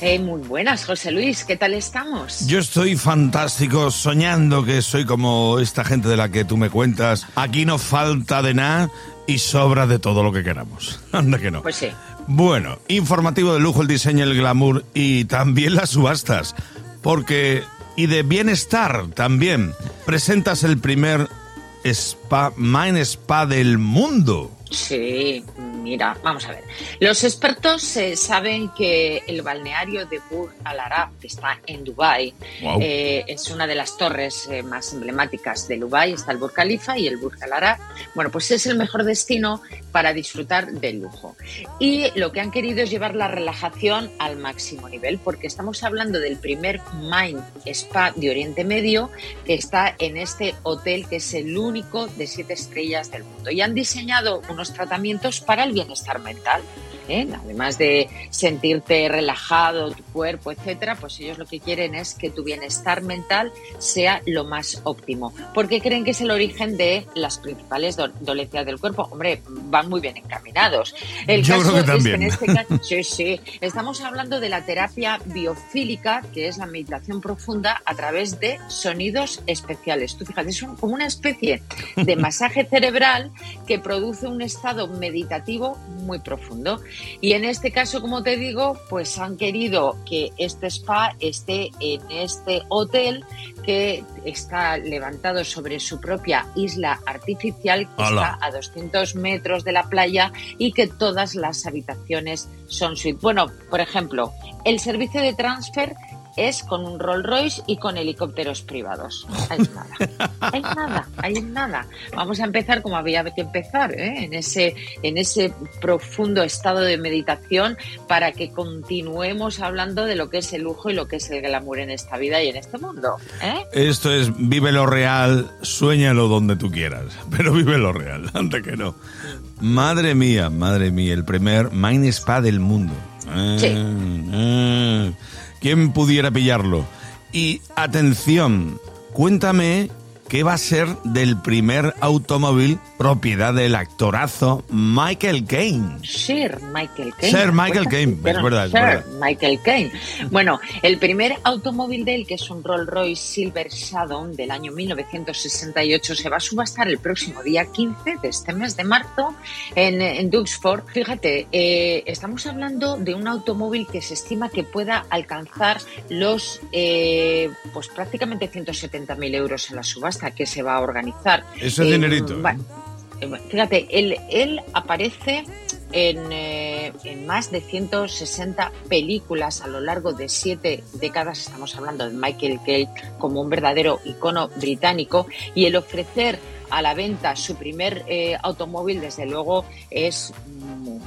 Eh, muy buenas, José Luis, ¿qué tal estamos? Yo estoy fantástico, soñando que soy como esta gente de la que tú me cuentas. Aquí no falta de nada y sobra de todo lo que queramos. Anda que no. Pues sí. Bueno, informativo de lujo, el diseño, el glamour y también las subastas. Porque, y de bienestar también, presentas el primer spa, Mind Spa del mundo. Sí, mira, vamos a ver. Los expertos eh, saben que el balneario de Burj Al Arab, que está en Dubái, eh, es una de las torres eh, más emblemáticas de Dubái. Está el Burj Khalifa y el Burj Al Arab. Bueno, pues es el mejor destino para disfrutar del lujo. Y lo que han querido es llevar la relajación al máximo nivel, porque estamos hablando del primer Mind Spa de Oriente Medio que está en este hotel que es el único de siete estrellas del mundo. Y han diseñado unos tratamientos para el bienestar mental. ¿Eh? Además de sentirte relajado, tu cuerpo, etcétera, pues ellos lo que quieren es que tu bienestar mental sea lo más óptimo, porque creen que es el origen de las principales do- dolencias del cuerpo. Hombre, van muy bien encaminados. El Yo caso creo que es también. en este caso, sí, sí, estamos hablando de la terapia biofílica, que es la meditación profunda a través de sonidos especiales. Tú fíjate, es un- como una especie de masaje cerebral que produce un estado meditativo muy profundo. Y en este caso, como te digo, pues han querido que este spa esté en este hotel que está levantado sobre su propia isla artificial que está a 200 metros de la playa y que todas las habitaciones son suite. Bueno, por ejemplo, el servicio de transfer es con un Rolls Royce y con helicópteros privados. Hay nada, hay nada, hay nada. Vamos a empezar como había que empezar, ¿eh? en ese, en ese profundo estado de meditación para que continuemos hablando de lo que es el lujo y lo que es el glamour en esta vida y en este mundo. ¿eh? Esto es vive lo real, sueñalo donde tú quieras, pero vive lo real, anda que no. Madre mía, madre mía, el primer Mind Spa del mundo. Ah, Sí. ah. ¿Quién pudiera pillarlo? Y atención, cuéntame qué va a ser del primer automóvil propiedad del actorazo Michael Caine. Sir Michael Caine. Sir Michael Caine, es verdad, es Sir verdad. Michael Caine. Bueno, el primer automóvil de él, que es un Rolls Royce Silver Shadow del año 1968, se va a subastar el próximo día 15 de este mes de marzo en, en Duxford. Fíjate, eh, estamos hablando de un automóvil que se estima que pueda alcanzar los, eh, pues prácticamente 170.000 euros en la subasta que se va a organizar. Eso es Eh, dinerito. va- eh, Fíjate, él, él aparece en, eh, en más de 160 películas a lo largo de siete décadas. Estamos hablando de Michael Caine como un verdadero icono británico y el ofrecer a la venta su primer eh, automóvil, desde luego, es mm,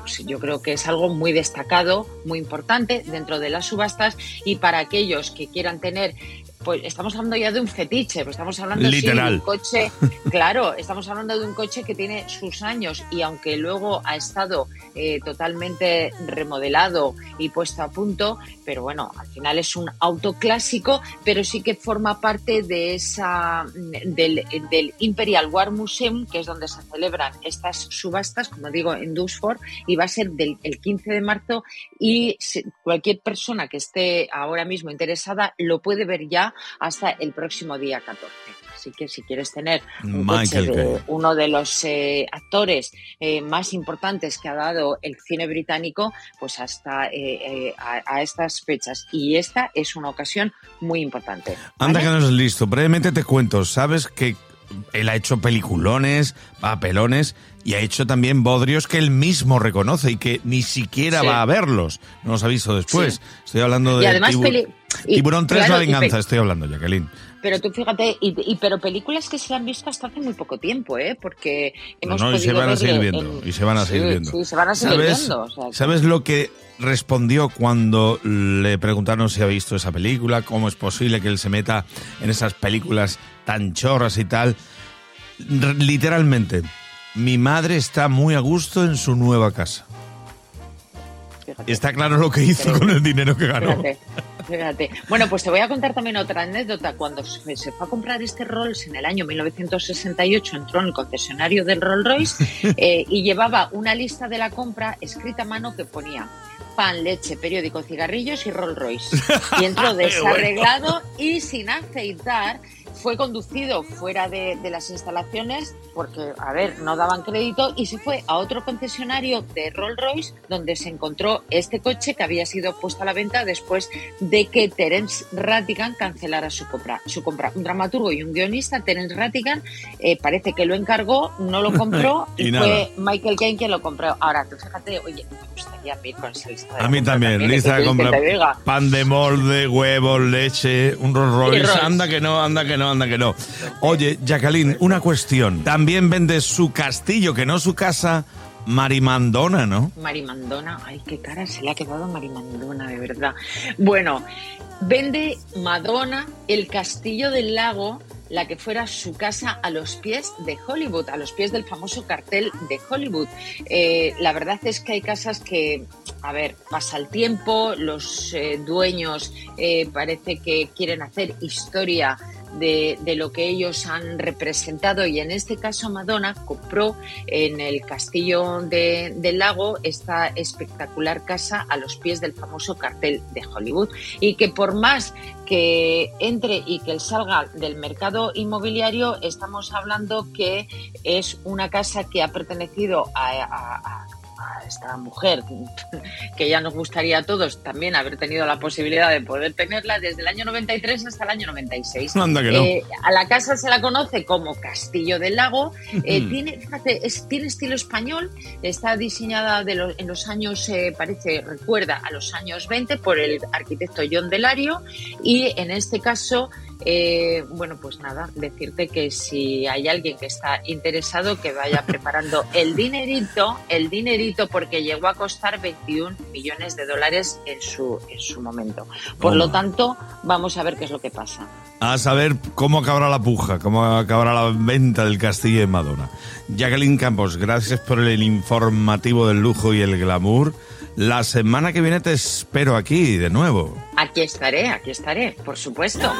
pues yo creo que es algo muy destacado, muy importante dentro de las subastas y para aquellos que quieran tener pues estamos hablando ya de un fetiche, pues estamos hablando sí, de un coche, claro, estamos hablando de un coche que tiene sus años y aunque luego ha estado eh, totalmente remodelado y puesto a punto, pero bueno, al final es un auto clásico, pero sí que forma parte de esa del, del Imperial War Museum, que es donde se celebran estas subastas, como digo, en Duxford, y va a ser del el 15 de marzo y cualquier persona que esté ahora mismo interesada lo puede ver ya hasta el próximo día 14. Así que si quieres tener un coche de uno de los eh, actores eh, más importantes que ha dado el cine británico, pues hasta eh, a, a estas fechas. Y esta es una ocasión muy importante. Anda ¿vale? que no es listo. Brevemente te cuento. Sabes que él ha hecho peliculones, papelones y ha hecho también bodrios que él mismo reconoce y que ni siquiera Sí. va a verlos. No los ha visto después. Sí. Estoy hablando de Y además y- Tiburón 3 claro, La Venganza. Estoy hablando, Jacqueline. Pero tú fíjate, y, y- pero películas que se han visto hasta hace muy poco tiempo, ¿eh? Porque No, hemos no, y se van a seguir viendo. en- Y se van a seguir Sí, viendo. Sí, se van a seguir ¿Sabes, viendo. o sea, que- ¿Sabes lo que respondió cuando le preguntaron si ha visto esa película? ¿Cómo es posible que él se meta en esas películas tan chorras y tal? R- literalmente, mi madre está muy a gusto en su nueva casa. fíjate. Está claro lo que hizo con el dinero que ganó. Fíjate, fíjate. Bueno, pues te voy a contar también otra anécdota. Cuando se se fue a comprar este Rolls en el año 1968, entró en el concesionario del Rolls Royce eh, y llevaba una lista de la compra escrita a mano que ponía pan, leche, periódico, cigarrillos y Rolls Royce. Y entró desarreglado y sin aceitar fue conducido fuera de, las instalaciones porque, a ver, no daban crédito y se fue a otro concesionario de Rolls Royce donde se encontró este coche que había sido puesto a la venta después de que Terence Rattigan cancelara su compra. Su compra. Un dramaturgo y un guionista, Terence Rattigan, eh, parece que lo encargó, no lo compró y, fue Michael Caine quien lo compró. Ahora, tú fíjate, oye, me gustaría ir con esa lista A mí también, lista de compra. Pan de molde, huevos, leche, un Rolls Royce. Anda que no, anda que no, anda que no. Oye, Jacqueline, una cuestión. También vende su castillo, que no su casa, Marimandona, ¿no? Marimandona, ay, qué cara se le ha quedado Marimandona, de verdad. Bueno, vende Madonna, el castillo del lago, la que fuera su casa a los pies de Hollywood, a los pies del famoso cartel de Hollywood. Eh, la verdad es que hay casas que, a ver, pasa el tiempo, los eh, dueños eh, parece que quieren hacer historia de, lo que ellos han representado. Y en este caso Madonna compró en el castillo del lago esta espectacular casa a los pies del famoso cartel de Hollywood. Y que por más que entre y que salga del mercado inmobiliario estamos hablando que es una casa que ha pertenecido a esta mujer, que ya nos gustaría a todos también haber tenido la posibilidad de poder tenerla desde el año 93 hasta el año 96. Eh, a la casa se la conoce como Castillo del Lago. Eh, tiene, fíjate, tiene estilo español, está diseñada de en los años, eh, parece, recuerda a los años 20 por el arquitecto John Delario y en este caso eh, bueno, pues nada, decirte que si hay alguien que está interesado, que vaya preparando el dinerito, el dinerito, porque llegó a costar 21 millones de dólares en su, en su momento. Por lo tanto, vamos a ver qué es lo que pasa. A saber cómo acabará la puja, cómo acabará la venta del castillo de Madonna. Jacqueline Campos, gracias por el informativo del lujo y el glamour. La semana que viene te espero aquí de nuevo. Aquí estaré, aquí estaré, por supuesto.